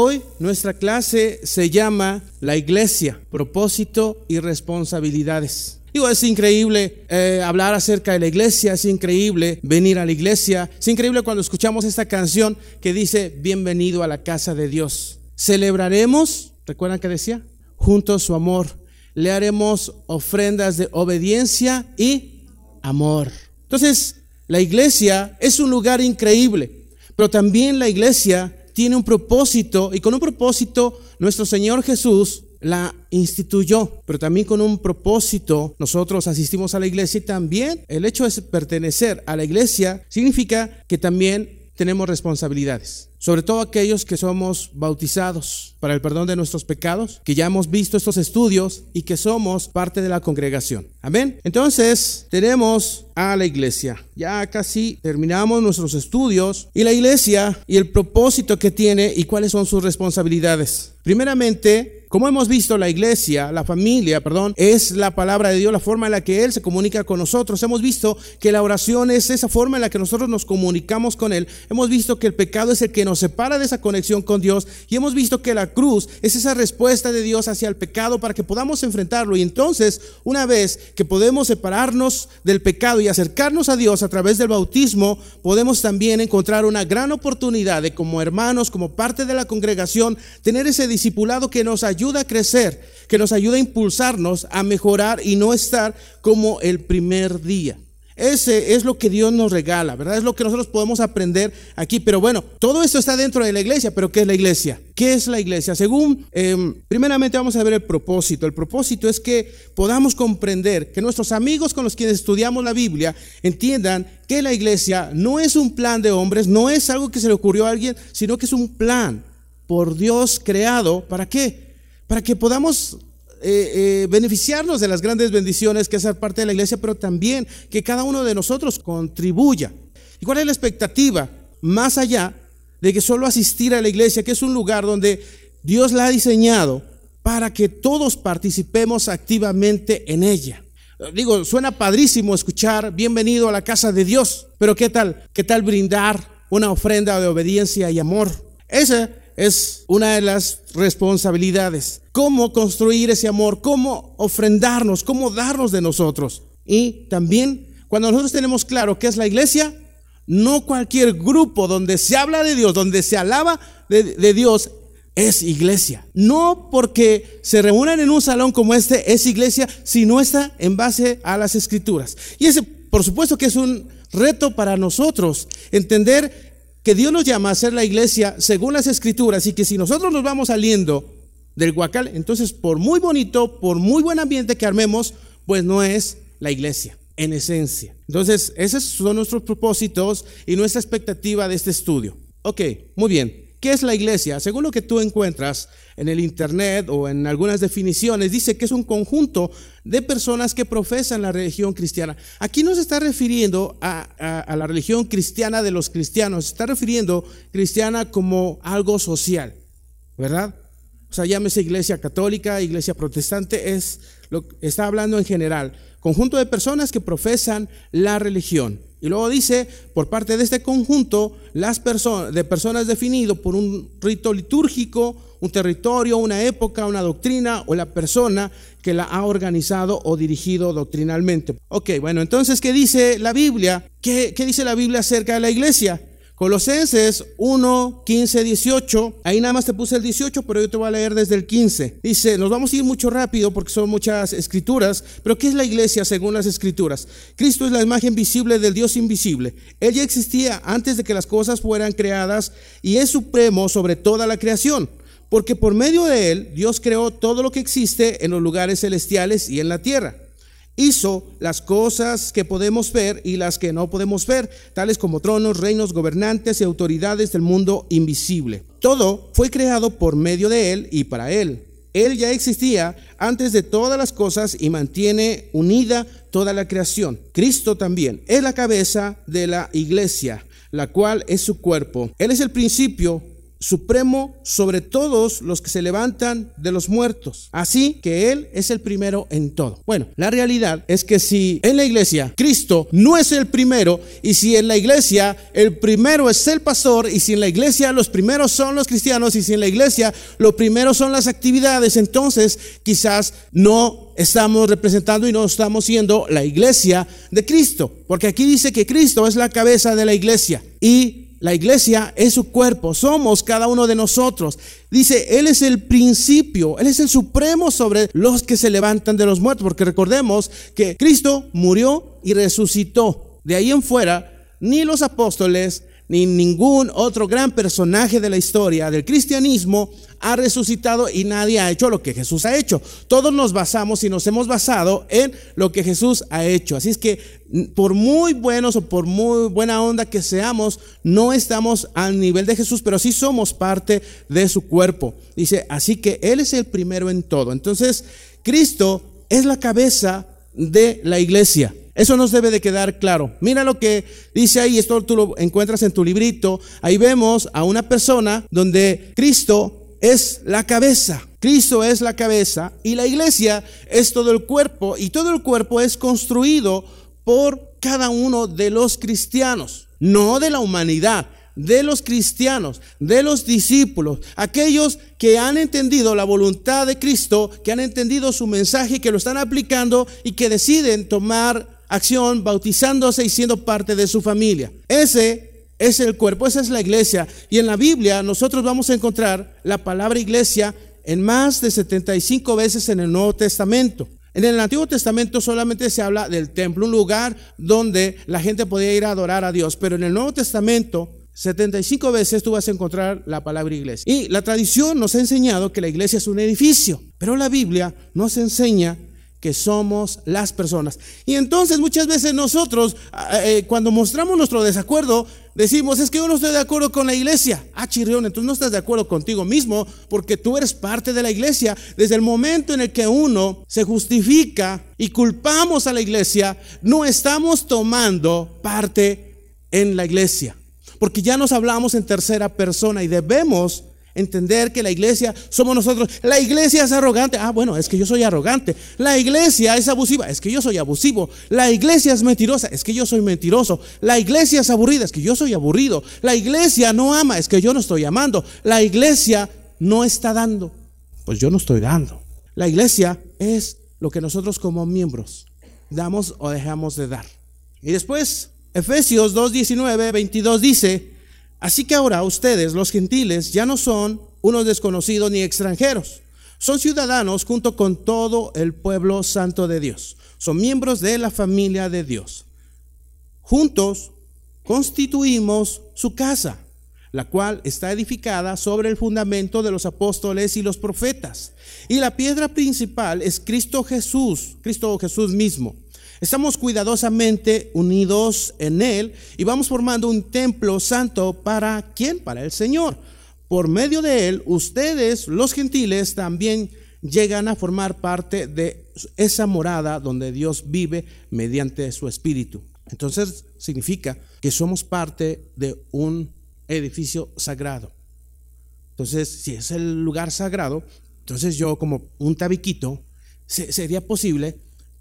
Hoy nuestra clase se llama La Iglesia, propósito y responsabilidades. Digo, es increíble eh, hablar acerca de la iglesia, es increíble venir a la iglesia, es increíble cuando escuchamos esta canción que dice, bienvenido a la casa de Dios. Celebraremos, ¿recuerdan que decía? Junto su amor. Le haremos ofrendas de obediencia y amor. Entonces, la iglesia es un lugar increíble, pero también la iglesia tiene un propósito y con un propósito nuestro Señor Jesús la instituyó, pero también con un propósito nosotros asistimos a la iglesia y también el hecho de pertenecer a la iglesia significa que también tenemos responsabilidades, sobre todo aquellos que somos bautizados para el perdón de nuestros pecados, que ya hemos visto estos estudios y que somos parte de la congregación. Amén. Entonces, tenemos a la iglesia. Ya casi terminamos nuestros estudios y la iglesia y el propósito que tiene y cuáles son sus responsabilidades. Primeramente, como hemos visto, la iglesia, la familia, perdón, es la palabra de Dios, la forma en la que Él se comunica con nosotros. Hemos visto que la oración es esa forma en la que nosotros nos comunicamos con Él. Hemos visto que el pecado es el que nos separa de esa conexión con Dios. Y hemos visto que la cruz es esa respuesta de Dios hacia el pecado para que podamos enfrentarlo. Y entonces, una vez que podemos separarnos del pecado y acercarnos a Dios a través del bautismo, podemos también encontrar una gran oportunidad de como hermanos, como parte de la congregación, tener ese discipulado que nos ayuda ayuda a crecer, que nos ayuda a impulsarnos a mejorar y no estar como el primer día. Ese es lo que Dios nos regala, ¿verdad? Es lo que nosotros podemos aprender aquí. Pero bueno, todo esto está dentro de la iglesia, pero ¿qué es la iglesia? ¿Qué es la iglesia? Según, em, primeramente vamos a ver el propósito. El propósito es que podamos comprender, que nuestros amigos con los quienes estudiamos la Biblia entiendan que la iglesia no es un plan de hombres, no es algo que se le ocurrió a alguien, sino que es un plan por Dios creado. ¿Para qué? Para que podamos eh, eh, beneficiarnos de las grandes bendiciones que es parte de la iglesia, pero también que cada uno de nosotros contribuya. ¿Y cuál es la expectativa? Más allá de que solo asistir a la iglesia, que es un lugar donde Dios la ha diseñado para que todos participemos activamente en ella. Digo, suena padrísimo escuchar bienvenido a la casa de Dios, pero ¿qué tal? ¿Qué tal brindar una ofrenda de obediencia y amor? Esa es una de las responsabilidades. Cómo construir ese amor, cómo ofrendarnos, cómo darnos de nosotros. Y también, cuando nosotros tenemos claro qué es la iglesia, no cualquier grupo donde se habla de Dios, donde se alaba de, Dios, es iglesia. No porque se reúnan en un salón como este es iglesia, sino está en base a las escrituras. Y ese, por supuesto que es un reto para nosotros entender que Dios nos llama a ser la iglesia según las escrituras y que si nosotros nos vamos saliendo del guacal, entonces por muy bonito, por muy buen ambiente que armemos, pues no es la iglesia en esencia. Entonces, esos son nuestros propósitos y nuestra expectativa de este estudio. Ok, muy bien. ¿Qué es la iglesia? Según lo que tú encuentras en el Internet o en algunas definiciones, dice que es un conjunto de personas que profesan la religión cristiana. Aquí no se está refiriendo a, la religión cristiana de los cristianos, se está refiriendo cristiana como algo social, ¿verdad? O sea, llámese iglesia católica, iglesia protestante, es lo, está hablando en general. Conjunto de personas que profesan la religión. Y luego dice, por parte de este conjunto, las personas, de personas definido por un rito litúrgico, un territorio, una época, una doctrina o la persona que la ha organizado o dirigido doctrinalmente. Ok, bueno, entonces, ¿qué dice la Biblia? ¿Qué, qué dice la Biblia acerca de la iglesia? Colosenses 1, 15, 18. Ahí nada más te puse el 18, pero yo te voy a leer desde el 15. Dice, nos vamos a ir mucho rápido porque son muchas escrituras, pero ¿qué es la iglesia según las escrituras? Cristo es la imagen visible del Dios invisible. Él ya existía antes de que las cosas fueran creadas y es supremo sobre toda la creación. Porque por medio de él Dios creó todo lo que existe en los lugares celestiales y en la tierra hizo las cosas que podemos ver y las que no podemos ver, tales como tronos, reinos, gobernantes y autoridades del mundo invisible. Todo fue creado por medio de Él y para Él. Él ya existía antes de todas las cosas y mantiene unida toda la creación. Cristo también es la cabeza de la iglesia, la cual es su cuerpo. Él es el principio supremo sobre todos los que se levantan de los muertos. Así que Él es el primero en todo. Bueno, la realidad es que si en la iglesia Cristo no es el primero y si en la iglesia el primero es el pastor y si en la iglesia los primeros son los cristianos y si en la iglesia lo primero son las actividades, entonces quizás no estamos representando y no estamos siendo la iglesia de Cristo. Porque aquí dice que Cristo es la cabeza de la iglesia y la iglesia es su cuerpo, somos cada uno de nosotros. Dice, Él es el principio, Él es el supremo sobre los que se levantan de los muertos, porque recordemos que Cristo murió y resucitó. De ahí en fuera, ni los apóstoles, ni ningún otro gran personaje de la historia del cristianismo ha resucitado y nadie ha hecho lo que Jesús ha hecho. Todos nos basamos y nos hemos basado en lo que Jesús ha hecho. Así es que por muy buenos o por muy buena onda que seamos, no estamos al nivel de Jesús, pero sí somos parte de su cuerpo. Dice, así que Él es el primero en todo. Entonces, Cristo es la cabeza de la iglesia. Eso nos debe de quedar claro. Mira lo que dice ahí, esto tú lo encuentras en tu librito. Ahí vemos a una persona donde Cristo es la cabeza. Cristo es la cabeza y la iglesia es todo el cuerpo y todo el cuerpo es construido por cada uno de los cristianos, no de la humanidad, de los cristianos, de los discípulos, aquellos que han entendido la voluntad de Cristo, que han entendido su mensaje, que lo están aplicando y que deciden tomar acción bautizándose y siendo parte de su familia. Ese es el cuerpo, esa es la iglesia. Y en la Biblia nosotros vamos a encontrar la palabra iglesia en más de 75 veces en el Nuevo Testamento. En el Antiguo Testamento solamente se habla del templo, un lugar donde la gente podía ir a adorar a Dios, pero en el Nuevo Testamento 75 veces tú vas a encontrar la palabra iglesia. Y la tradición nos ha enseñado que la iglesia es un edificio, pero la Biblia nos enseña que somos las personas. Y entonces muchas veces nosotros, eh, cuando mostramos nuestro desacuerdo, decimos, es que yo no estoy de acuerdo con la iglesia. Ah, chirrión, entonces no estás de acuerdo contigo mismo porque tú eres parte de la iglesia. Desde el momento en el que uno se justifica y culpamos a la iglesia, no estamos tomando parte en la iglesia. Porque ya nos hablamos en tercera persona y debemos entender que la iglesia somos nosotros. La iglesia es arrogante. Ah, bueno, es que yo soy arrogante. La iglesia es abusiva. Es que yo soy abusivo. La iglesia es mentirosa. Es que yo soy mentiroso. La iglesia es aburrida. Es que yo soy aburrido. La iglesia no ama. Es que yo no estoy amando. La iglesia no está dando. Pues yo no estoy dando. La iglesia es lo que nosotros como miembros damos o dejamos de dar. Y después, Efesios 2, 19, 22 dice, Así que ahora ustedes, los gentiles, ya no son unos desconocidos ni extranjeros. Son ciudadanos junto con todo el pueblo santo de Dios. Son miembros de la familia de Dios. Juntos constituimos su casa, la cual está edificada sobre el fundamento de los apóstoles y los profetas. Y la piedra principal es Cristo Jesús, Cristo Jesús mismo. Estamos cuidadosamente unidos en Él y vamos formando un templo santo para quién? Para el Señor. Por medio de Él, ustedes, los gentiles, también llegan a formar parte de esa morada donde Dios vive mediante su Espíritu. Entonces significa que somos parte de un edificio sagrado. Entonces, si es el lugar sagrado, entonces yo como un tabiquito, sería posible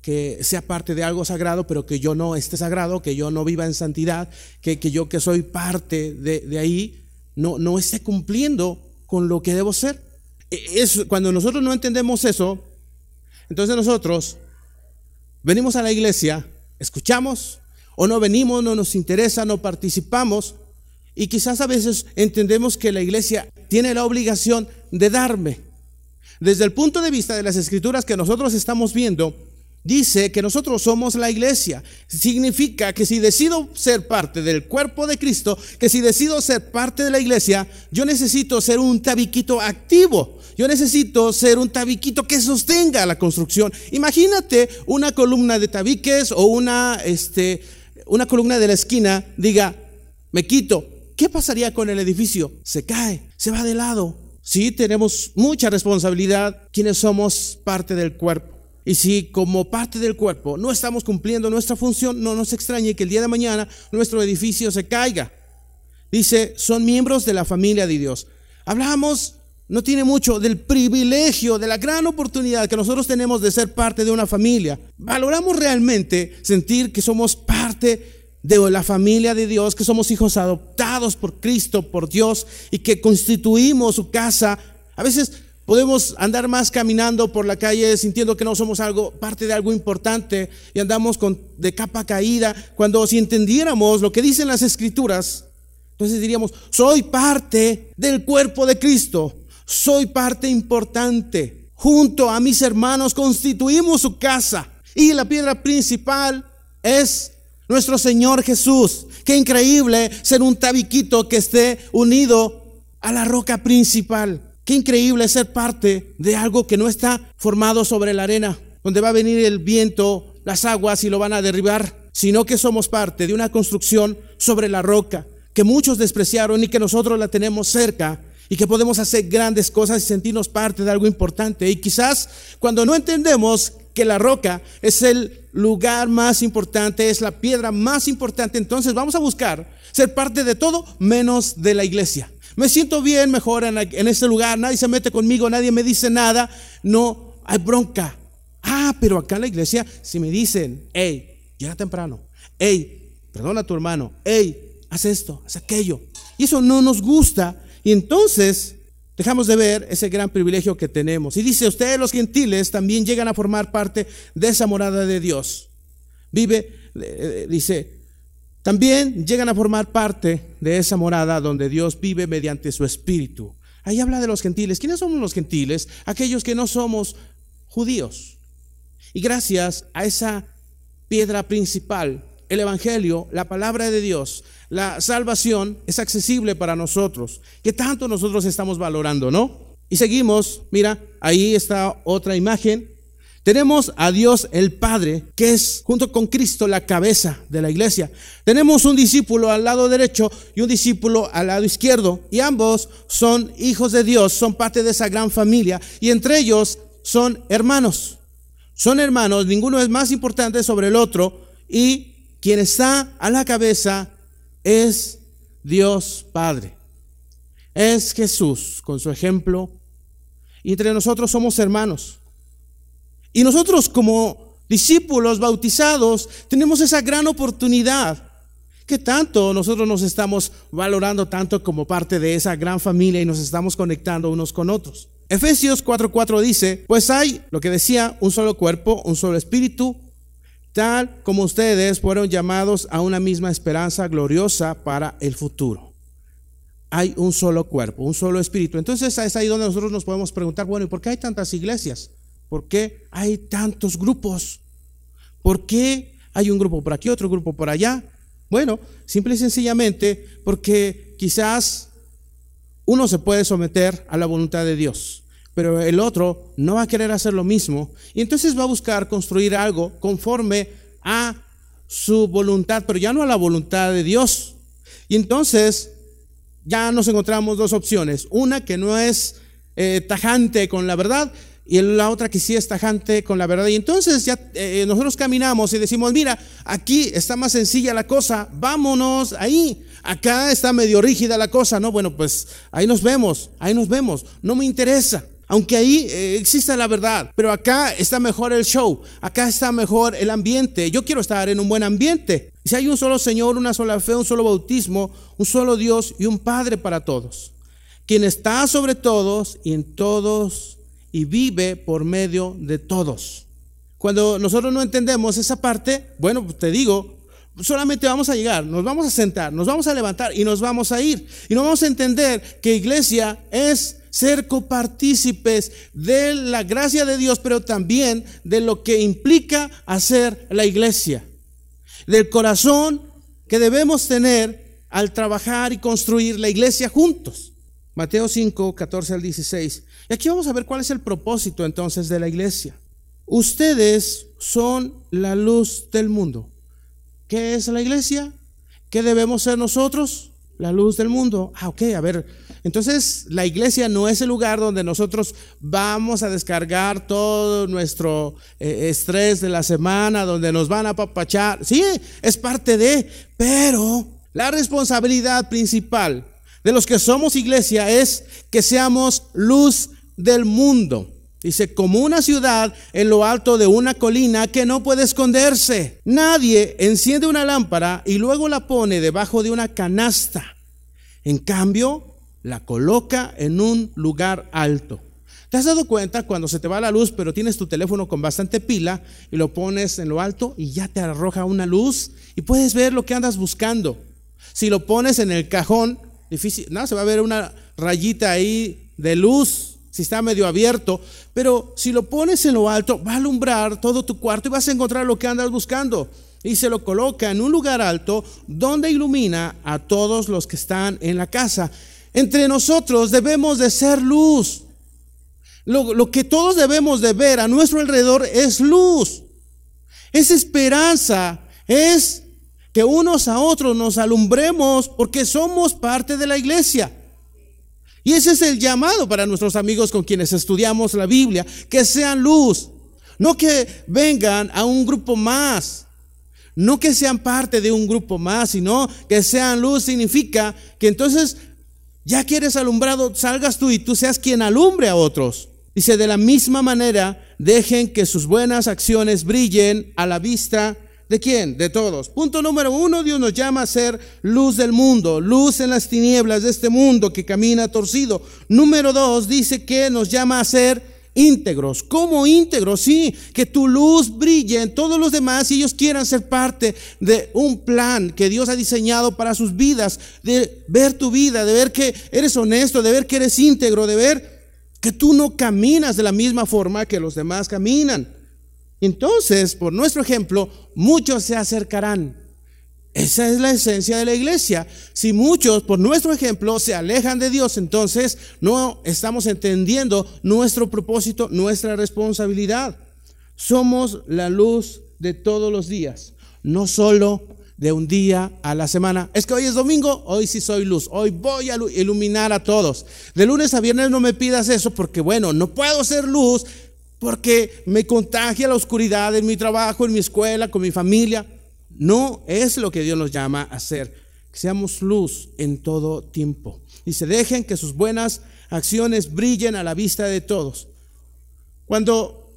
que sea parte de algo sagrado, pero que yo no esté sagrado, que yo no viva en santidad, que, que yo que soy parte de, de, ahí, no, no esté cumpliendo con lo que debo ser. E, es, cuando nosotros no entendemos eso, entonces nosotros venimos a la iglesia, escuchamos, o no venimos, no nos interesa, no participamos, y quizás a veces entendemos que la iglesia tiene la obligación de darme. Desde el punto de vista de las escrituras que nosotros estamos viendo, dice que nosotros somos la iglesia. Significa que si decido ser parte del cuerpo de Cristo, que si decido ser parte de la iglesia, yo necesito ser un tabiquito activo. Yo necesito ser un tabiquito que sostenga la construcción. Imagínate una columna de tabiques o una, este, una columna de la esquina, diga, me quito. ¿Qué pasaría con el edificio? Se cae, se va de lado. Sí, tenemos mucha responsabilidad quienes somos parte del cuerpo. Y si como parte del cuerpo no estamos cumpliendo nuestra función, no nos extrañe que el día de mañana nuestro edificio se caiga. Dice, son miembros de la familia de Dios. Hablamos, no tiene mucho, del privilegio, de la gran oportunidad que nosotros tenemos de ser parte de una familia. Valoramos realmente sentir que somos parte de la familia de Dios, que somos hijos adoptados por Cristo, por Dios, y que constituimos su casa. A veces podemos andar más caminando por la calle sintiendo que no somos algo, parte de algo importante, y andamos con, de capa caída, cuando si entendiéramos lo que dicen las escrituras, entonces diríamos, soy parte del cuerpo de Cristo, soy parte importante. Junto a mis hermanos constituimos su casa. Y la piedra principal es nuestro Señor Jesús. Qué increíble ser un tabiquito que esté unido a la roca principal. Qué increíble ser parte de algo que no está formado sobre la arena, donde va a venir el viento, las aguas y lo van a derribar, sino que somos parte de una construcción sobre la roca que muchos despreciaron y que nosotros la tenemos cerca y que podemos hacer grandes cosas y sentirnos parte de algo importante. Y quizás cuando no entendemos que la roca es el lugar más importante, es la piedra más importante, entonces vamos a buscar ser parte de todo menos de la iglesia. Me siento bien mejor en, este lugar, nadie se mete conmigo, nadie me dice nada, no hay bronca. Ah, pero acá en la iglesia, si me dicen, hey, llega temprano, hey, perdona a tu hermano, hey, haz esto, haz aquello, y eso no nos gusta, y entonces dejamos de ver ese gran privilegio que tenemos. Y dice, ustedes los gentiles también llegan a formar parte de esa morada de Dios. Vive, eh, dice, también llegan a formar parte de esa morada donde Dios vive mediante su espíritu. Ahí habla de los gentiles. ¿Quiénes somos los gentiles? Aquellos que no somos judíos. Y gracias a esa piedra principal, el Evangelio, la palabra de Dios, la salvación es accesible para nosotros, que tanto nosotros estamos valorando, ¿no? Y seguimos, mira, ahí está otra imagen. Tenemos a Dios el Padre, que es junto con Cristo la cabeza de la iglesia. Tenemos un discípulo al lado derecho y un discípulo al lado izquierdo. Y ambos son hijos de Dios, son parte de esa gran familia. Y entre ellos son hermanos. Son hermanos, ninguno es más importante sobre el otro. Y quien está a la cabeza es Dios Padre. Es Jesús con su ejemplo. Y entre nosotros somos hermanos. Y nosotros como discípulos bautizados tenemos esa gran oportunidad. Que tanto nosotros nos estamos valorando tanto como parte de esa gran familia y nos estamos conectando unos con otros. Efesios 4:4 dice, pues hay, lo que decía, un solo cuerpo, un solo espíritu, tal como ustedes fueron llamados a una misma esperanza gloriosa para el futuro. Hay un solo cuerpo, un solo espíritu. Entonces es ahí donde nosotros nos podemos preguntar, bueno, ¿y por qué hay tantas iglesias? ¿Por qué hay tantos grupos? ¿Por qué hay un grupo por aquí, otro grupo por allá? Bueno, simple y sencillamente porque quizás uno se puede someter a la voluntad de Dios pero el otro no va a querer hacer lo mismo y entonces va a buscar construir algo conforme a su voluntad, pero ya no a la voluntad de Dios. Y entonces ya nos encontramos dos opciones, una que no es eh, tajante con la verdad y la otra que sí es tajante con la verdad. Y entonces ya eh, nosotros caminamos y decimos, mira, aquí está más sencilla la cosa, vámonos ahí. Acá está medio rígida la cosa, ¿no? Bueno, pues ahí nos vemos, ahí nos vemos, no me interesa. Aunque ahí eh, exista la verdad, pero acá está mejor el show, acá está mejor el ambiente. Yo quiero estar en un buen ambiente. Si hay un solo Señor, una sola fe, un solo bautismo, un solo Dios y un Padre para todos, quien está sobre todos y en todos y vive por medio de todos. Cuando nosotros no entendemos esa parte, bueno, pues te digo, solamente vamos a llegar, nos vamos a sentar, nos vamos a levantar y nos vamos a ir. Y no vamos a entender que iglesia es ser copartícipes de la gracia de Dios, pero también de lo que implica hacer la iglesia, del corazón que debemos tener al trabajar y construir la iglesia juntos. Mateo 5, 14 al 16. Y aquí vamos a ver cuál es el propósito entonces de la iglesia. Ustedes son la luz del mundo. ¿Qué es la iglesia? ¿Qué debemos ser nosotros? La luz del mundo. Ah, ok, a ver, entonces, la iglesia no es el lugar donde nosotros vamos a descargar todo nuestro eh, estrés de la semana, donde nos van a papachar. Sí, es parte de, pero la responsabilidad principal de los que somos iglesia es que seamos luz del mundo. Dice, como una ciudad en lo alto de una colina que no puede esconderse. Nadie enciende una lámpara y luego la pone debajo de una canasta. En cambio, la coloca en un lugar alto. ¿Te has dado cuenta cuando se te va la luz, pero tienes tu teléfono con bastante pila y lo pones en lo alto y ya te arroja una luz y puedes ver lo que andas buscando? Si lo pones en el cajón, difícil, no, se va a ver una rayita ahí de luz si está medio abierto, pero si lo pones en lo alto, va a alumbrar todo tu cuarto y vas a encontrar lo que andas buscando. Y se lo coloca en un lugar alto donde ilumina a todos los que están en la casa. Entre nosotros debemos de ser luz. Lo, lo que todos debemos de ver a nuestro alrededor es luz. Es esperanza. Es que unos a otros nos alumbremos porque somos parte de la iglesia. Y ese es el llamado para nuestros amigos con quienes estudiamos la Biblia, que sean luz, no que vengan a un grupo más, no que sean parte de un grupo más, sino que sean luz significa que entonces ya quieres alumbrado, salgas tú y tú seas quien alumbre a otros. Dice, de la misma manera, dejen que sus buenas acciones brillen a la vista ¿De quién? De todos. Punto número uno, Dios nos llama a ser luz del mundo, luz en las tinieblas de este mundo que camina torcido. Número dos, dice que nos llama a ser íntegros. ¿Cómo íntegros? Sí, que tu luz brille en todos los demás y ellos quieran ser parte de un plan que Dios ha diseñado para sus vidas, de ver tu vida, de ver que eres honesto, de ver que eres íntegro, de ver que tú no caminas de la misma forma que los demás caminan. Entonces, por nuestro ejemplo, muchos se acercarán. Esa es la esencia de la iglesia. Si muchos, por nuestro ejemplo, se alejan de Dios, entonces no estamos entendiendo nuestro propósito, nuestra responsabilidad. Somos la luz de todos los días, no solo de un día a la semana. Es que hoy es domingo, hoy sí soy luz, hoy voy a iluminar a todos. De lunes a viernes no me pidas eso porque, bueno, no puedo ser luz porque me contagia la oscuridad en mi trabajo, en mi escuela, con mi familia. No es lo que Dios nos llama a hacer. Que seamos luz en todo tiempo. Y se dejen que sus buenas acciones brillen a la vista de todos. Cuando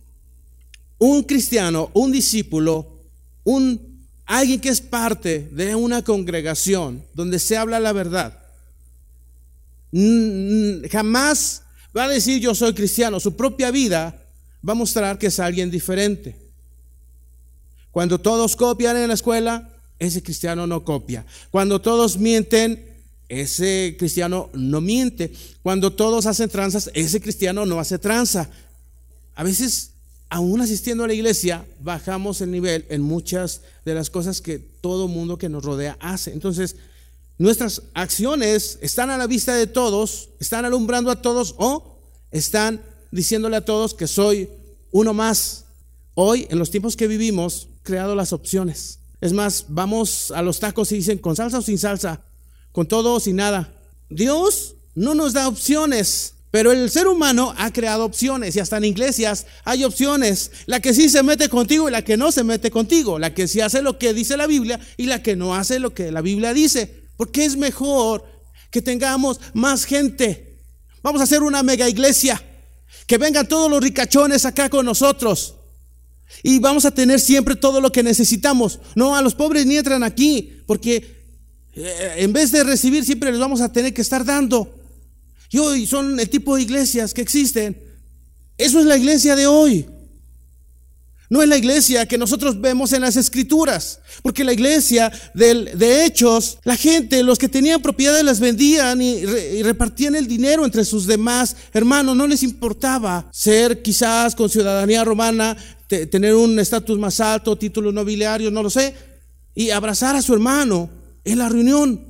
un cristiano, un discípulo, un alguien que es parte de una congregación donde se habla la verdad, jamás va a decir yo soy cristiano. Su propia vida va a mostrar que es alguien diferente. Cuando todos copian en la escuela, ese cristiano no copia. Cuando todos mienten, ese cristiano no miente. Cuando todos hacen tranzas, ese cristiano no hace tranza. A veces, aún asistiendo a la iglesia, bajamos el nivel en muchas de las cosas que todo mundo que nos rodea hace. Entonces, nuestras acciones están a la vista de todos, están alumbrando a todos o están diciéndole a todos que soy uno más. Hoy, en los tiempos que vivimos, creado las opciones. Es más, vamos a los tacos y dicen con salsa o sin salsa, con todo o sin nada. Dios no nos da opciones, pero el ser humano ha creado opciones y hasta en iglesias hay opciones. La que sí se mete contigo y la que no se mete contigo. La que sí hace lo que dice la Biblia y la que no hace lo que la Biblia dice. Porque es mejor que tengamos más gente. Vamos a hacer una mega iglesia. Que vengan todos los ricachones acá con nosotros. Y vamos a tener siempre todo lo que necesitamos. No, a los pobres ni entran aquí, porque eh, en vez de recibir siempre les vamos a tener que estar dando. Y hoy son el tipo de iglesias que existen. Eso es la iglesia de hoy. No es la iglesia que nosotros vemos en las escrituras, porque la iglesia de hechos, la gente, los que tenían propiedades las vendían y, repartían el dinero entre sus demás hermanos, no les importaba ser quizás con ciudadanía romana, tener un estatus más alto, títulos nobiliarios, no lo sé, y abrazar a su hermano en la reunión,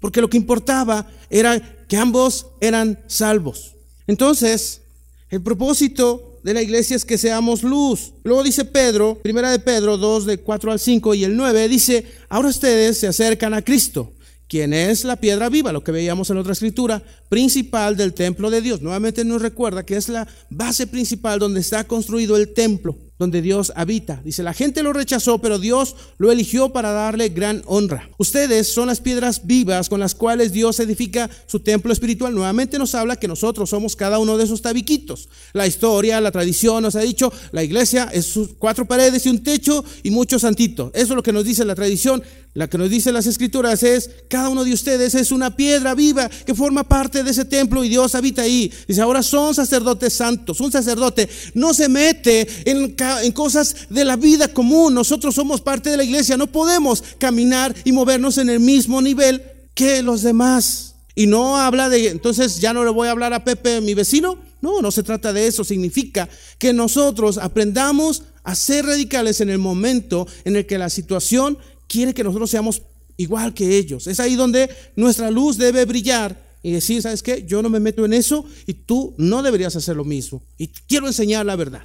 porque lo que importaba era que ambos eran salvos. Entonces, el propósito de la iglesia es que seamos luz. Luego dice Pedro, primera de Pedro 2, de 4 al 5 y el 9, dice, ahora ustedes se acercan a Cristo, quien es la piedra viva, lo que veíamos en otra escritura, principal del templo de Dios. Nuevamente nos recuerda que es la base principal donde está construido el templo. Donde Dios habita. Dice, la gente lo rechazó, pero Dios lo eligió para darle gran honra. Ustedes son las piedras vivas con las cuales Dios edifica su templo espiritual. Nuevamente nos habla que nosotros somos cada uno de esos tabiquitos. La historia, la tradición nos ha dicho, la iglesia es sus cuatro paredes y un techo y muchos santitos. Eso es lo que nos dice la tradición. La que nos dice las escrituras es, cada uno de ustedes es una piedra viva que forma parte de ese templo y Dios habita ahí. Dice, ahora son sacerdotes santos. Un sacerdote no se mete en, en cosas de la vida común. Nosotros somos parte de la iglesia. No podemos caminar y movernos en el mismo nivel que los demás. Y no habla de, entonces ya no le voy a hablar a Pepe, mi vecino. No, no se trata de eso. Significa que nosotros aprendamos a ser radicales en el momento en el que la situación quiere que nosotros seamos igual que ellos. Es ahí donde nuestra luz debe brillar y decir, ¿sabes qué? Yo no me meto en eso y tú no deberías hacer lo mismo. Y quiero enseñar la verdad.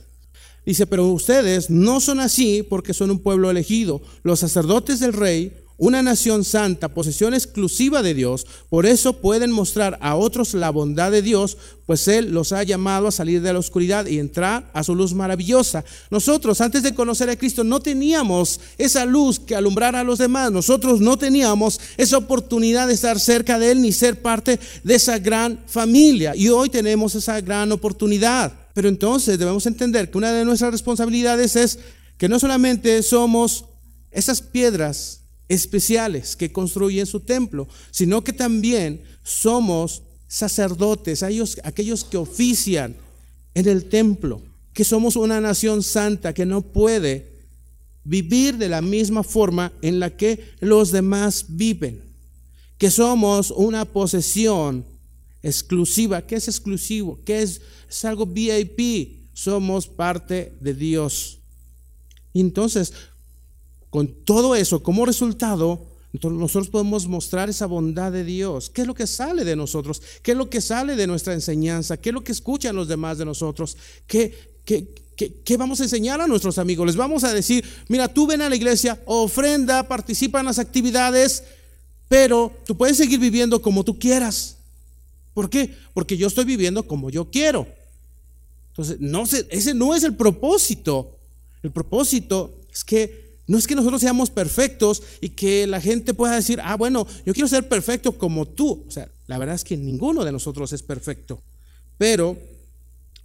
Dice, pero ustedes no son así porque son un pueblo elegido. Los sacerdotes del rey una nación santa, posesión exclusiva de Dios, por eso pueden mostrar a otros la bondad de Dios, pues Él los ha llamado a salir de la oscuridad y entrar a su luz maravillosa. Nosotros, antes de conocer a Cristo, no teníamos esa luz que alumbrara a los demás, nosotros no teníamos esa oportunidad de estar cerca de Él ni ser parte de esa gran familia, y hoy tenemos esa gran oportunidad. Pero entonces debemos entender que una de nuestras responsabilidades es que no solamente somos esas piedras, especiales que construyen su templo, sino que también somos sacerdotes, aquellos que ofician en el templo, que somos una nación santa que no puede vivir de la misma forma en la que los demás viven, que somos una posesión exclusiva. ¿Qué es exclusivo? ¿Qué es, es algo VIP? Somos parte de Dios. Entonces, con todo eso como resultado, nosotros podemos mostrar esa bondad de Dios. ¿Qué es lo que sale de nosotros? ¿Qué es lo que sale de nuestra enseñanza? ¿Qué es lo que escuchan los demás de nosotros? ¿Qué, qué, vamos a enseñar a nuestros amigos? Les vamos a decir, mira, tú ven a la iglesia, ofrenda, participa en las actividades, pero tú puedes seguir viviendo como tú quieras. ¿Por qué? Porque yo estoy viviendo como yo quiero. Entonces, no ese no es el propósito. El propósito es que no es que nosotros seamos perfectos y que la gente pueda decir, ah, bueno, yo quiero ser perfecto como tú. O sea, la verdad es que ninguno de nosotros es perfecto. Pero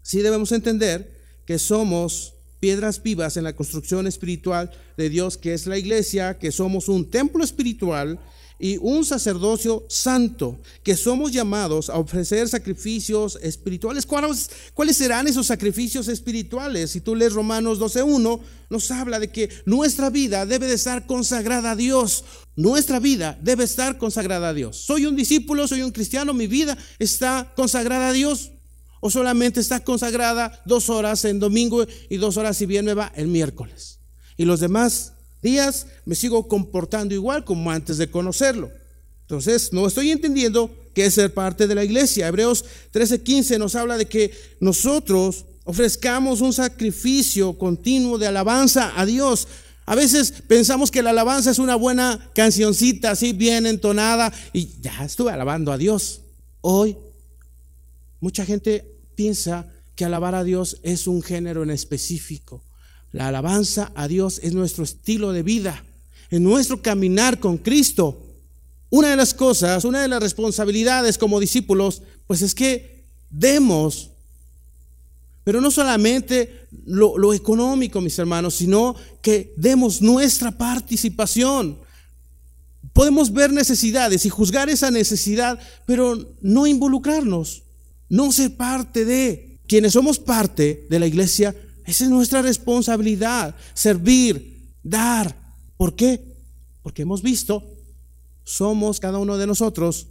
sí debemos entender que somos piedras vivas en la construcción espiritual de Dios, que es la iglesia, que somos un templo espiritual y un sacerdocio santo, que somos llamados a ofrecer sacrificios espirituales. ¿Cuáles, ¿Cuáles, serán esos sacrificios espirituales? Si tú lees Romanos 12.1, nos habla de que nuestra vida debe de estar consagrada a Dios. Nuestra vida debe estar consagrada a Dios. Soy un discípulo, soy un cristiano, mi vida está consagrada a Dios. O solamente está consagrada dos horas en domingo y dos horas si bien me va el miércoles. Y los demás días me sigo comportando igual como antes de conocerlo. Entonces, no estoy entendiendo qué es ser parte de la iglesia. Hebreos 13:15 nos habla de que nosotros ofrezcamos un sacrificio continuo de alabanza a Dios. A veces pensamos que la alabanza es una buena cancioncita así bien entonada y ya estuve alabando a Dios. Hoy mucha gente piensa que alabar a Dios es un género en específico. La alabanza a Dios es nuestro estilo de vida, en nuestro caminar con Cristo. Una de las cosas, una de las responsabilidades como discípulos, pues es que demos, pero no solamente lo, lo económico, mis hermanos, sino que demos nuestra participación. Podemos ver necesidades y juzgar esa necesidad, pero no involucrarnos, no ser parte de. Quienes somos parte de la iglesia, esa es nuestra responsabilidad, servir, dar. ¿Por qué? Porque hemos visto, somos cada uno de nosotros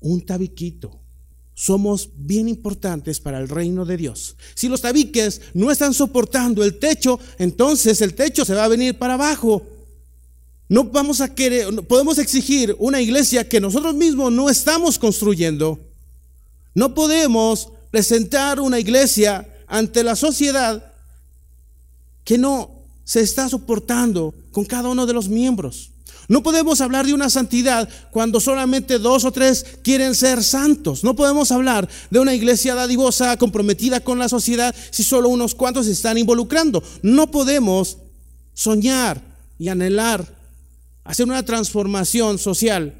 un tabiquito. Somos bien importantes para el reino de Dios. Si los tabiques no están soportando el techo, entonces el techo se va a venir para abajo. No vamos a querer, podemos exigir una iglesia que nosotros mismos no estamos construyendo. No podemos presentar una iglesia ante la sociedad que no se está soportando con cada uno de los miembros. No podemos hablar de una santidad cuando solamente dos o tres quieren ser santos. No podemos hablar de una iglesia dadivosa, comprometida con la sociedad, si solo unos cuantos se están involucrando. No podemos soñar y anhelar hacer una transformación social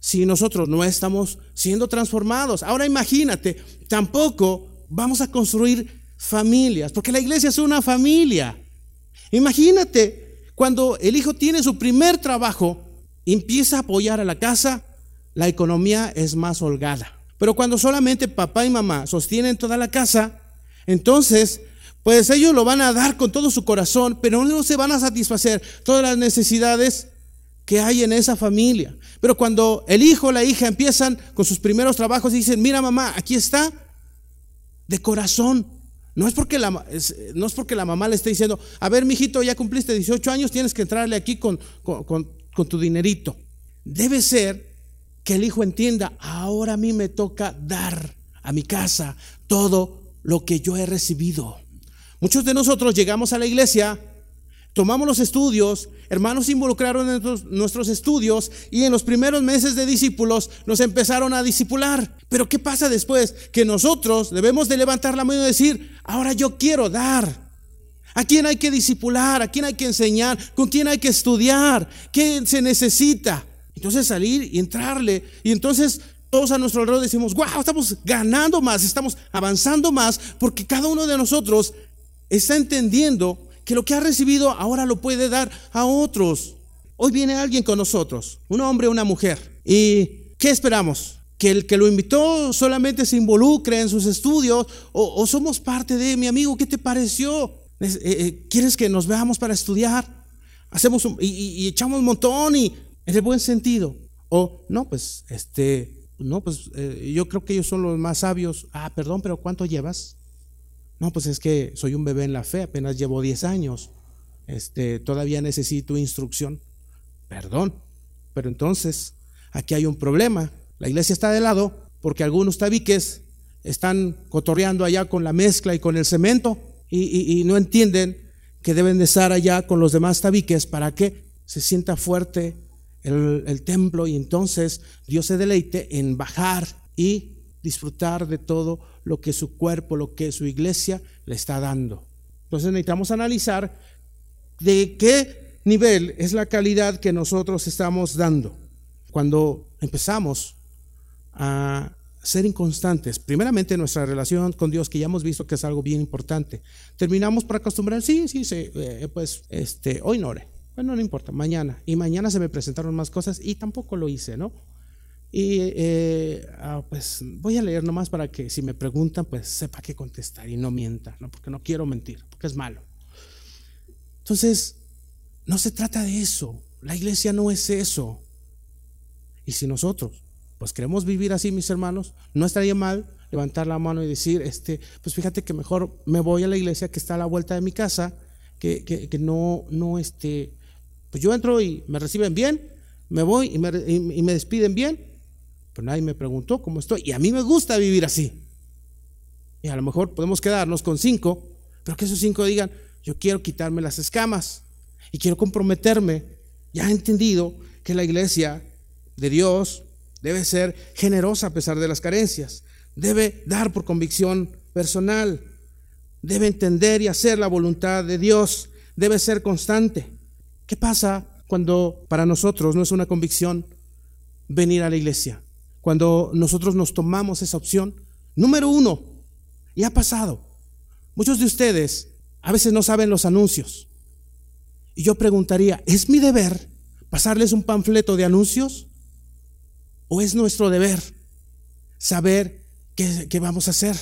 si nosotros no estamos siendo transformados. Ahora imagínate, tampoco vamos a construir familias, porque la iglesia es una familia. Imagínate cuando el hijo tiene su primer trabajo, empieza a apoyar a la casa, la economía es más holgada. Pero cuando solamente papá y mamá sostienen toda la casa, entonces, pues ellos lo van a dar con todo su corazón, pero no se van a satisfacer todas las necesidades que hay en esa familia. Pero cuando el hijo o la hija empiezan con sus primeros trabajos y dicen, mira mamá, aquí está, de corazón, no es, porque la, no es porque la mamá le esté diciendo, a ver, mijito, ya cumpliste 18 años, tienes que entrarle aquí con, con tu dinerito. Debe ser que el hijo entienda, ahora a mí me toca dar a mi casa todo lo que yo he recibido. Muchos de nosotros llegamos a la iglesia Tomamos los estudios, hermanos involucraron en nuestros, estudios y en los primeros meses de discípulos nos empezaron a discipular. Pero ¿qué pasa después? Que nosotros debemos de levantar la mano y decir, ahora yo quiero dar. ¿A quién hay que discipular? ¿A quién hay que enseñar? ¿Con quién hay que estudiar? ¿Qué se necesita? Entonces salir y entrarle. Y entonces todos a nuestro alrededor decimos, wow, estamos ganando más, estamos avanzando más, porque cada uno de nosotros está entendiendo que lo que ha recibido ahora lo puede dar a otros. Hoy viene alguien con nosotros, un hombre una mujer. ¿Y qué esperamos? ¿Que el que lo invitó solamente se involucre en sus estudios o, somos parte de, mi amigo, ¿qué te pareció? Eh, eh, ¿Quieres que nos veamos para estudiar? Hacemos y, echamos un montón y en el buen sentido. O no, pues, este, no, pues eh, yo creo que ellos son los más sabios. Ah, perdón, pero ¿cuánto llevas? No, pues es que soy un bebé en la fe, apenas llevo 10 años. Este, todavía necesito instrucción. Perdón. Pero entonces, aquí hay un problema. La iglesia está de lado porque algunos tabiques están cotorreando allá con la mezcla y con el cemento y, no entienden que deben de estar allá con los demás tabiques para que se sienta fuerte el, el templo y entonces Dios se deleite en bajar y disfrutar de todo lo que su cuerpo, lo que su iglesia le está dando. Entonces necesitamos analizar de qué nivel es la calidad que nosotros estamos dando. Cuando empezamos a ser inconstantes, primeramente nuestra relación con Dios, que ya hemos visto que es algo bien importante, terminamos por acostumbrar, sí, sí, sí, eh, pues este, hoy no oré, bueno, no importa, mañana, y mañana se me presentaron más cosas y tampoco lo hice, ¿no? Y eh, ah, pues voy a leer nomás para que si me preguntan, pues sepa qué contestar y no mienta, ¿no? porque no quiero mentir, porque es malo. Entonces, no se trata de eso. La iglesia no es eso. Y si nosotros, pues queremos vivir así, mis hermanos, no estaría mal levantar la mano y decir, este, pues fíjate que mejor me voy a la iglesia que está a la vuelta de mi casa, que, que, no, no, este, pues yo entro y me reciben bien, me voy y me, y me despiden bien, pero nadie me preguntó cómo estoy. Y a mí me gusta vivir así. Y a lo mejor podemos quedarnos con cinco, pero que esos cinco digan, yo quiero quitarme las escamas y quiero comprometerme. Ya he entendido que la iglesia de Dios debe ser generosa a pesar de las carencias. Debe dar por convicción personal. Debe entender y hacer la voluntad de Dios. Debe ser constante. ¿Qué pasa cuando para nosotros no es una convicción venir a la iglesia? Cuando nosotros nos tomamos esa opción. Número uno, y ha pasado. Muchos de ustedes a veces no saben los anuncios. Y yo preguntaría, ¿es mi deber pasarles un panfleto de anuncios? ¿O es nuestro deber saber qué, vamos a hacer?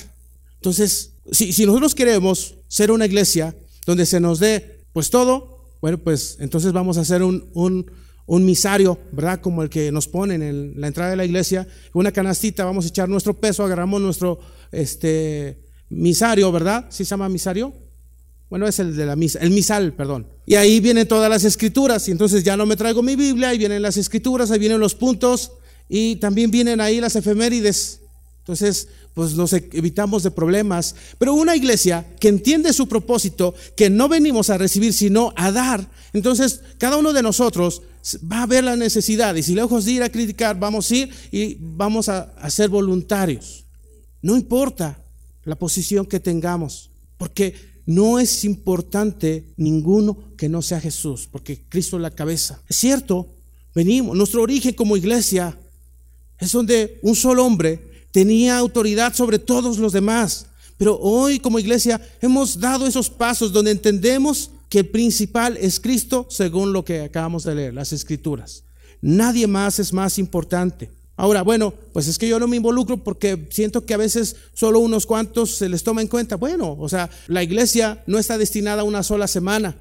Entonces, si, si nosotros queremos ser una iglesia donde se nos dé pues todo, bueno, pues entonces vamos a hacer un, un, un misario, ¿verdad? Como el que nos ponen en la entrada de la iglesia, una canastita, vamos a echar nuestro peso, agarramos nuestro este, misario, ¿verdad? ¿Sí se llama misario? Bueno, es el de la misa, el misal, perdón. Y ahí vienen todas las escrituras, y entonces ya no me traigo mi Biblia, ahí vienen las escrituras, ahí vienen los puntos, y también vienen ahí las efemérides. Entonces, pues nos e-, evitamos de problemas. Pero una iglesia que entiende su propósito, que no venimos a recibir, sino a dar, entonces cada uno de nosotros va a ver la necesidad. Y si lejos de ir a criticar, vamos a ir y vamos a, ser voluntarios. No importa la posición que tengamos, porque no es importante ninguno que no sea Jesús, porque Cristo es la cabeza. Es cierto, venimos, nuestro origen como iglesia es donde un solo hombre tenía autoridad sobre todos los demás. Pero hoy como iglesia hemos dado esos pasos donde entendemos que el principal es Cristo según lo que acabamos de leer, las escrituras. Nadie más es más importante. Ahora, bueno, pues es que yo no me involucro porque siento que a veces solo unos cuantos se les toma en cuenta. Bueno, o sea, la iglesia no está destinada a una sola semana.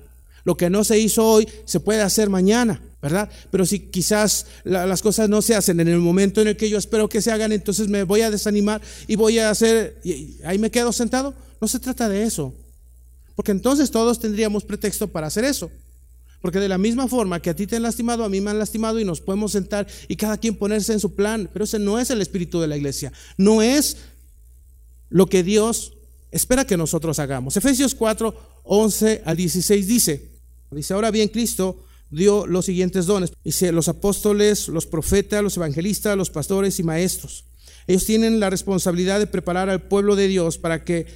Lo que no se hizo hoy se puede hacer mañana. ¿Verdad? Pero si quizás las cosas no se hacen en el momento en el que yo espero que se hagan, entonces me voy a desanimar y voy a hacer, y ahí me quedo sentado. No se trata de eso. Porque entonces todos tendríamos pretexto para hacer eso. Porque de la misma forma que a ti te han lastimado, a mí me han lastimado y nos podemos sentar y cada quien ponerse en su plan. Pero ese no es el espíritu de la iglesia. No es lo que Dios espera que nosotros hagamos. Efesios 4, 11 al 16 dice, dice, ahora bien Cristo dio los siguientes dones. Dice, los apóstoles, los profetas, los evangelistas, los pastores y maestros. Ellos tienen la responsabilidad de preparar al pueblo de Dios para que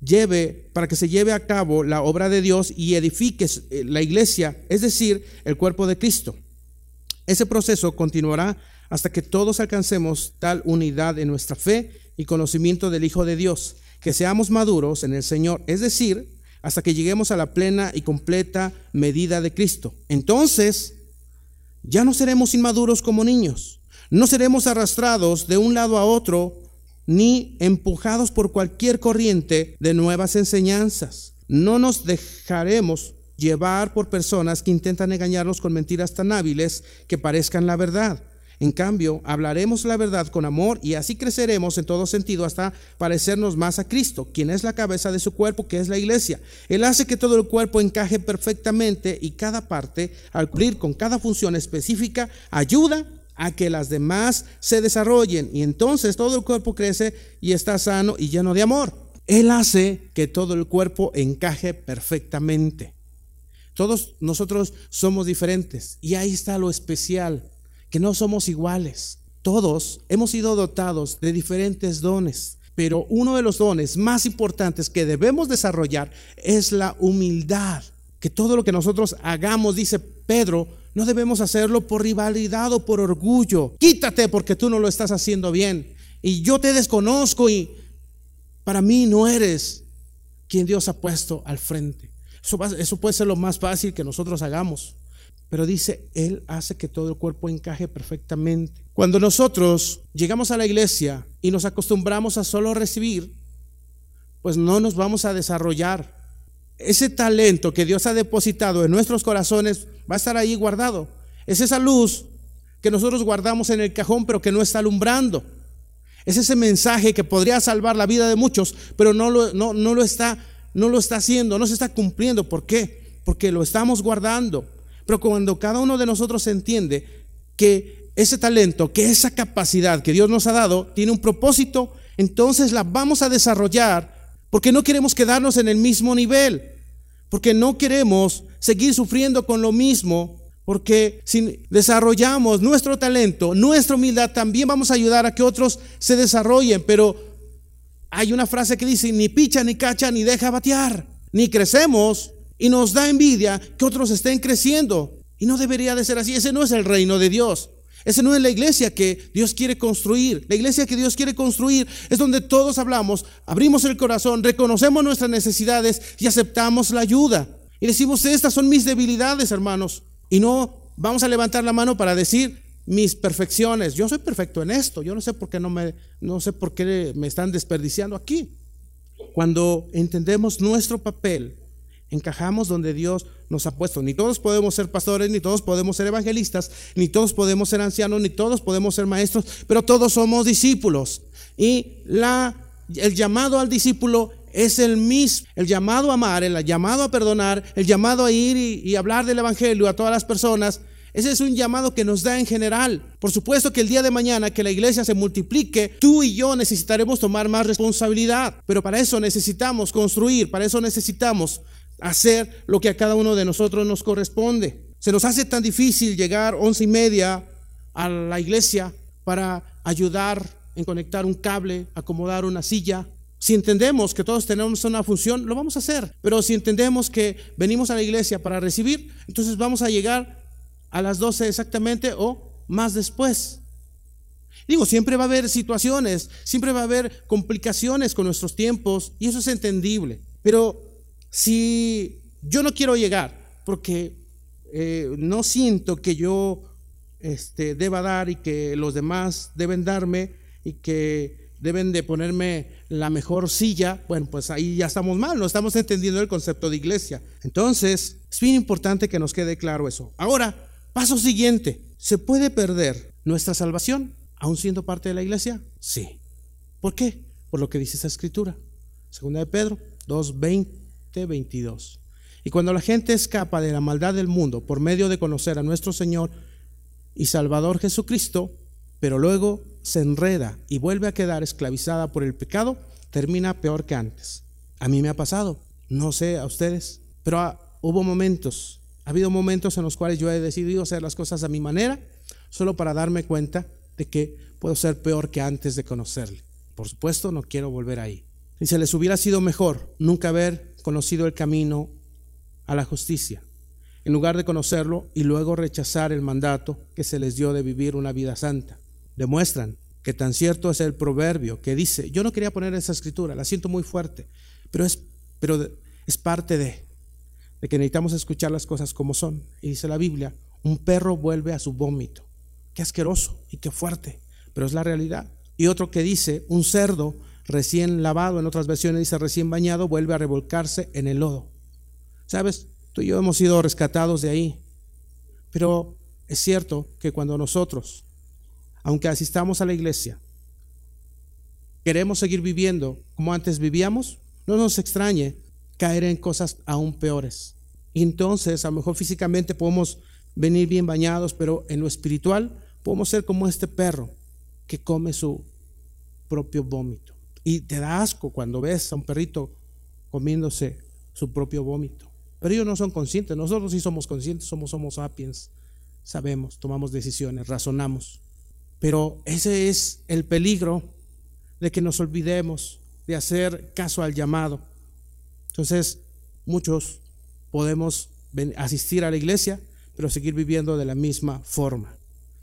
lleve, para que se lleve a cabo la obra de Dios y edifique eh, la iglesia, es decir, el cuerpo de Cristo. Ese proceso continuará hasta que todos alcancemos tal unidad en nuestra fe y conocimiento del Hijo de Dios, que seamos maduros en el Señor, es decir, hasta que lleguemos a la plena y completa medida de Cristo. Entonces, ya no seremos inmaduros como niños, no seremos arrastrados de un lado a otro, ni empujados por cualquier corriente de nuevas enseñanzas. No nos dejaremos llevar por personas que intentan engañarnos con mentiras tan hábiles que parezcan la verdad en cambio, hablaremos la verdad con amor y así creceremos en todo sentido hasta parecernos más a Cristo, quien es la cabeza de su cuerpo, que es la iglesia. Él hace que todo el cuerpo encaje perfectamente y cada parte, al cumplir con cada función específica, ayuda a que las demás se desarrollen y entonces todo el cuerpo crece y está sano y lleno de amor. Él hace que todo el cuerpo encaje perfectamente. Todos nosotros somos diferentes y ahí está lo especial que no somos iguales. Todos hemos sido dotados de diferentes dones, pero uno de los dones más importantes que debemos desarrollar es la humildad. Que todo lo que nosotros hagamos, dice Pedro, no debemos hacerlo por rivalidad o por orgullo. Quítate porque tú no lo estás haciendo bien. Y yo te desconozco y para mí no eres quien Dios ha puesto al frente. Eso, eso puede ser lo más fácil que nosotros hagamos. Pero dice, Él hace que todo el cuerpo encaje perfectamente. Cuando nosotros llegamos a la iglesia y nos acostumbramos a solo recibir, pues no nos vamos a desarrollar. Ese talento que Dios ha depositado en nuestros corazones va a estar ahí guardado. Es esa luz que nosotros guardamos en el cajón, pero que no está alumbrando. Es ese mensaje que podría salvar la vida de muchos, pero no lo, no, no lo, está, no lo está haciendo, no se está cumpliendo. ¿Por qué? Porque lo estamos guardando. Pero cuando cada uno de nosotros entiende que ese talento, que esa capacidad que Dios nos ha dado tiene un propósito, entonces la vamos a desarrollar porque no queremos quedarnos en el mismo nivel, porque no queremos seguir sufriendo con lo mismo, porque si desarrollamos nuestro talento, nuestra humildad, también vamos a ayudar a que otros se desarrollen, pero hay una frase que dice, ni picha, ni cacha, ni deja batear, ni crecemos, y nos da envidia que otros estén creciendo. Y no debería de ser así. Ese no es el reino de Dios. Ese no es la iglesia que Dios quiere construir. La iglesia que Dios quiere construir es donde todos hablamos, abrimos el corazón, reconocemos nuestras necesidades y aceptamos la ayuda. Y decimos, estas son mis debilidades, hermanos. Y no vamos a levantar la mano para decir mis perfecciones. Yo soy perfecto en esto. Yo no sé por qué no me, no sé por qué me están desperdiciando aquí. Cuando entendemos nuestro papel encajamos donde Dios nos ha puesto. Ni todos podemos ser pastores, ni todos podemos ser evangelistas, ni todos podemos ser ancianos, ni todos podemos ser maestros, pero todos somos discípulos. Y la, el llamado al discípulo es el mismo, el llamado a amar, el llamado a perdonar, el llamado a ir y, y hablar del evangelio a todas las personas, Ese es un llamado que nos da en general. Por supuesto que el día de mañana que la iglesia se multiplique, tú y yo necesitaremos tomar más responsabilidad. Pero para eso necesitamos construir, para eso necesitamos hacer lo que a cada uno de nosotros nos corresponde. Se nos hace tan difícil llegar once y media a la iglesia para ayudar en conectar un cable, acomodar una silla. Si entendemos que todos tenemos una función, lo vamos a hacer. Pero si entendemos que venimos a la iglesia para recibir, entonces vamos a llegar a las 12 exactamente o más después. Digo, siempre va a haber situaciones, siempre va a haber complicaciones con nuestros tiempos y eso es entendible. Pero si yo no quiero llegar porque eh, no siento que yo este, deba dar y que los demás deben darme y que deben de ponerme la mejor silla, bueno, pues ahí ya estamos mal, no estamos entendiendo el concepto de iglesia. Entonces, es bien importante que nos quede claro eso. Ahora, paso siguiente, ¿se puede perder nuestra salvación aún siendo parte de la iglesia? Sí. ¿Por qué? Por lo que dice esa escritura. Segunda de Pedro 2, 20, 22. Y cuando la gente escapa de la maldad del mundo por medio de conocer a nuestro Señor y Salvador Jesucristo, pero luego se enreda y vuelve a quedar esclavizada por el pecado, termina peor que antes. A mí me ha pasado, no sé a ustedes, pero hubo momentos, ha habido momentos en los cuales yo he decidido hacer las cosas a mi manera, solo para darme cuenta de que puedo ser peor que antes de conocerle. Por supuesto, no quiero volver ahí. Si se les hubiera sido mejor nunca haber conocido el camino a la justicia, en lugar de conocerlo y luego rechazar el mandato que se les dio de vivir una vida santa. Demuestran que tan cierto es el proverbio que dice, yo no quería poner esa escritura, la siento muy fuerte, pero es, parte de, de que necesitamos escuchar las cosas como son. Y dice la Biblia, un perro vuelve a su vómito. Qué asqueroso y qué fuerte, pero es la realidad. Y otro que dice, un cerdo recién lavado, en otras versiones dice recién bañado, vuelve a revolcarse en el lodo. ¿Sabes? Tú y yo hemos sido rescatados de ahí. Pero es cierto que cuando nosotros, aunque asistamos a la iglesia, queremos seguir viviendo como antes vivíamos, no nos extrañe caer en cosas aún peores. Entonces, a lo mejor físicamente podemos venir bien bañados, pero en lo espiritual podemos ser como este perro que come su propio vómito. Y te da asco cuando ves a un perrito comiéndose su propio vómito. Pero ellos no son conscientes, nosotros sí somos conscientes, somos homo sapiens, sabemos, tomamos decisiones, razonamos. Pero ese es el peligro de que nos olvidemos de hacer caso al llamado. Entonces, muchos podemos asistir a la iglesia, pero seguir viviendo de la misma forma.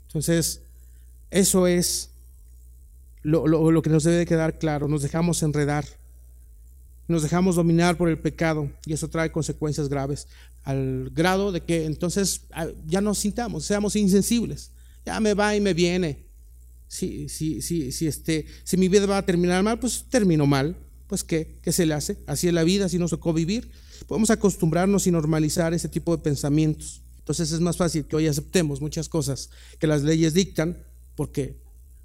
Entonces, eso es lo, lo que nos debe quedar claro. Nos dejamos enredar nos dejamos dominar por el pecado y eso trae consecuencias graves al grado de que entonces ah, ya nos sintamos, seamos insensibles. Ya me va y me viene. Si, si, si, si, este, si mi vida va a terminar mal, pues termino mal. Pues ¿qué? ¿qué se le hace? Así es la vida, así nos tocó vivir. Podemos acostumbrarnos y normalizar ese tipo de pensamientos. Entonces es más fácil que hoy aceptemos muchas cosas que las leyes dictan porque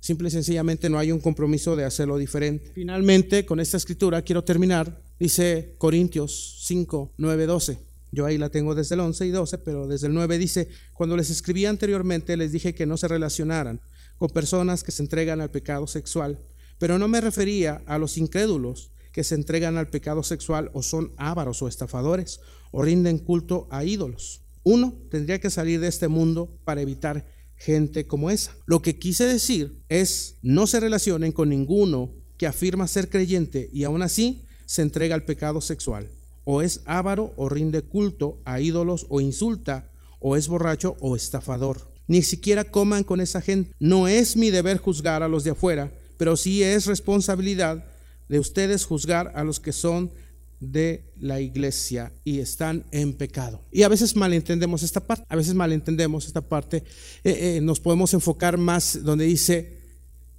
Simple y sencillamente no hay un compromiso de hacerlo diferente. Finalmente, con esta escritura quiero terminar. Dice Corintios 5, 9, 12. Yo ahí la tengo desde el 11 y 12, pero desde el 9 dice, cuando les escribí anteriormente les dije que no se relacionaran con personas que se entregan al pecado sexual, pero no me refería a los incrédulos que se entregan al pecado sexual o son ávaros o estafadores o rinden culto a ídolos. Uno tendría que salir de este mundo para evitar gente como esa. Lo que quise decir es no se relacionen con ninguno que afirma ser creyente y aún así se entrega al pecado sexual, o es avaro o rinde culto a ídolos o insulta, o es borracho o estafador. Ni siquiera coman con esa gente. No es mi deber juzgar a los de afuera, pero sí es responsabilidad de ustedes juzgar a los que son de la iglesia y están en pecado. Y a veces malentendemos esta parte, a veces malentendemos esta parte, eh, eh, nos podemos enfocar más donde dice,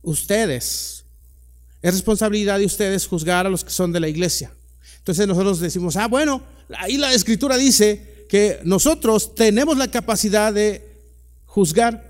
ustedes, es responsabilidad de ustedes juzgar a los que son de la iglesia. Entonces nosotros decimos, ah, bueno, ahí la escritura dice que nosotros tenemos la capacidad de juzgar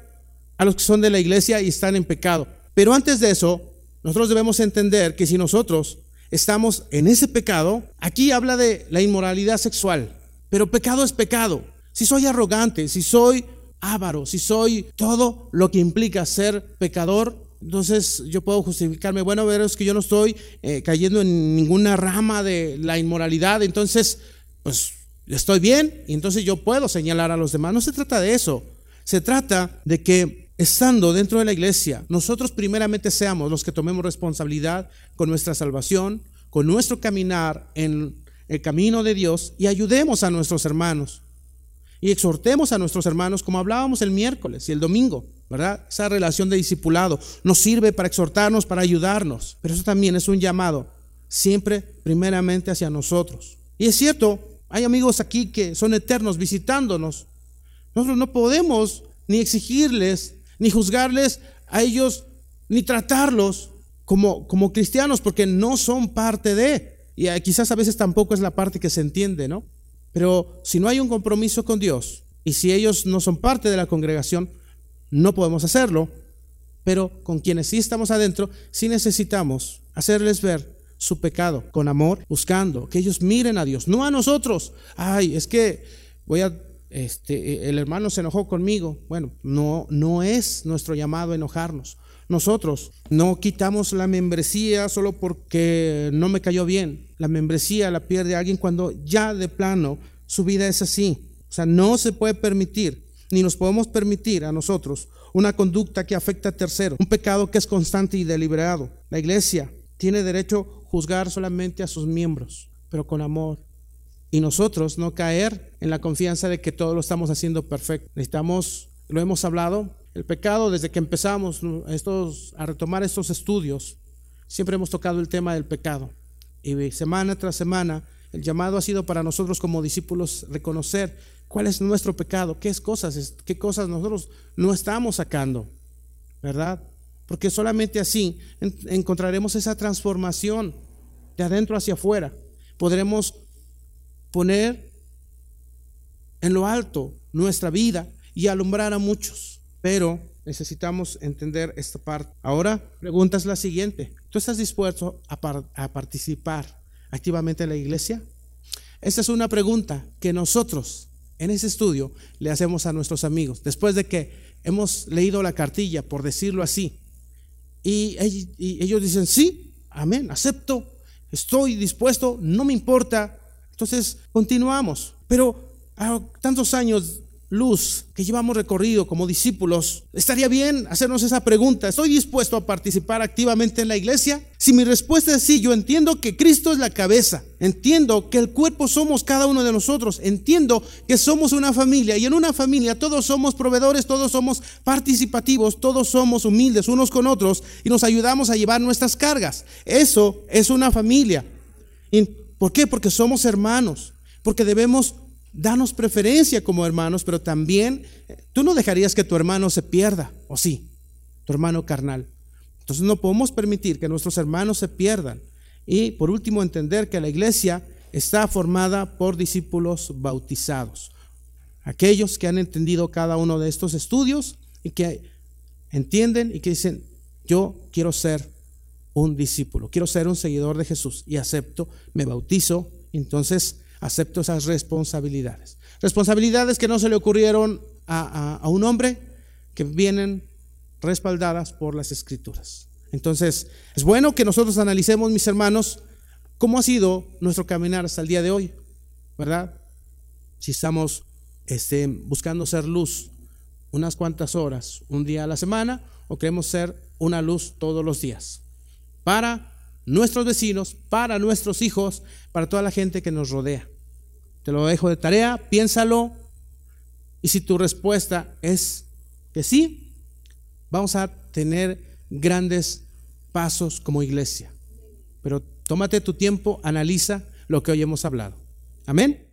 a los que son de la iglesia y están en pecado. Pero antes de eso, nosotros debemos entender que si nosotros estamos en ese pecado, aquí habla de la inmoralidad sexual, pero pecado es pecado. Si soy arrogante, si soy avaro, si soy todo lo que implica ser pecador, entonces yo puedo justificarme, bueno, ver, es que yo no estoy eh, cayendo en ninguna rama de la inmoralidad, entonces, pues estoy bien y entonces yo puedo señalar a los demás. No se trata de eso, se trata de que estando dentro de la iglesia, nosotros primeramente seamos los que tomemos responsabilidad con nuestra salvación, con nuestro caminar en el camino de Dios y ayudemos a nuestros hermanos. Y exhortemos a nuestros hermanos como hablábamos el miércoles y el domingo, ¿verdad? Esa relación de discipulado nos sirve para exhortarnos, para ayudarnos, pero eso también es un llamado, siempre primeramente hacia nosotros. Y es cierto, hay amigos aquí que son eternos visitándonos. Nosotros no podemos ni exigirles, ni juzgarles a ellos, ni tratarlos como, como cristianos, porque no son parte de. Y quizás a veces tampoco es la parte que se entiende, ¿no? Pero si no hay un compromiso con Dios y si ellos no son parte de la congregación, no podemos hacerlo. Pero con quienes sí estamos adentro, sí necesitamos hacerles ver su pecado con amor, buscando que ellos miren a Dios, no a nosotros. Ay, es que voy a este el hermano se enojó conmigo. Bueno, no no es nuestro llamado enojarnos. Nosotros no quitamos la membresía solo porque no me cayó bien. La membresía la pierde alguien cuando ya de plano su vida es así. O sea, no se puede permitir, ni nos podemos permitir a nosotros una conducta que afecta a terceros, un pecado que es constante y deliberado. La iglesia tiene derecho a juzgar solamente a sus miembros, pero con amor. Y nosotros no caer en la confianza de que todo lo estamos haciendo perfecto. Necesitamos, lo hemos hablado, el pecado, desde que empezamos estos, a retomar estos estudios, siempre hemos tocado el tema del pecado. Y semana tras semana, el llamado ha sido para nosotros como discípulos reconocer cuál es nuestro pecado, qué es cosas, qué cosas nosotros no estamos sacando, ¿verdad? Porque solamente así encontraremos esa transformación de adentro hacia afuera. Podremos poner en lo alto nuestra vida y alumbrar a muchos. Pero necesitamos entender esta parte. Ahora, pregunta es la siguiente. ¿Tú estás dispuesto a, participar activamente en la iglesia? Esta es una pregunta que nosotros en ese estudio le hacemos a nuestros amigos, después de que hemos leído la cartilla, por decirlo así. Y ellos dicen, sí, amén, acepto, estoy dispuesto, no me importa. Entonces, continuamos. Pero a tantos años luz que llevamos recorrido como discípulos, estaría bien hacernos esa pregunta. ¿Estoy dispuesto a participar activamente en la iglesia? Si mi respuesta es sí, yo entiendo que Cristo es la cabeza, entiendo que el cuerpo somos cada uno de nosotros, entiendo que somos una familia y en una familia todos somos proveedores, todos somos participativos, todos somos humildes unos con otros y nos ayudamos a llevar nuestras cargas. Eso es una familia. ¿Por qué? Porque somos hermanos, porque debemos danos preferencia como hermanos, pero también tú no dejarías que tu hermano se pierda, ¿o sí? Tu hermano carnal. Entonces no podemos permitir que nuestros hermanos se pierdan. Y por último, entender que la iglesia está formada por discípulos bautizados. Aquellos que han entendido cada uno de estos estudios y que entienden y que dicen, yo quiero ser un discípulo, quiero ser un seguidor de Jesús y acepto, me bautizo, entonces acepto esas responsabilidades. Responsabilidades que no se le ocurrieron a, un hombre, que vienen respaldadas por las escrituras. Entonces, es bueno que nosotros analicemos, mis hermanos, cómo ha sido nuestro caminar hasta el día de hoy, ¿verdad? Si estamos este, buscando ser luz unas cuantas horas, un día a la semana, o queremos ser una luz todos los días, para nuestros vecinos, para nuestros hijos, para toda la gente que nos rodea. Te lo dejo de tarea, piénsalo. Y si tu respuesta es que sí, vamos a tener grandes pasos como iglesia. Pero tómate tu tiempo, analiza lo que hoy hemos hablado. Amén.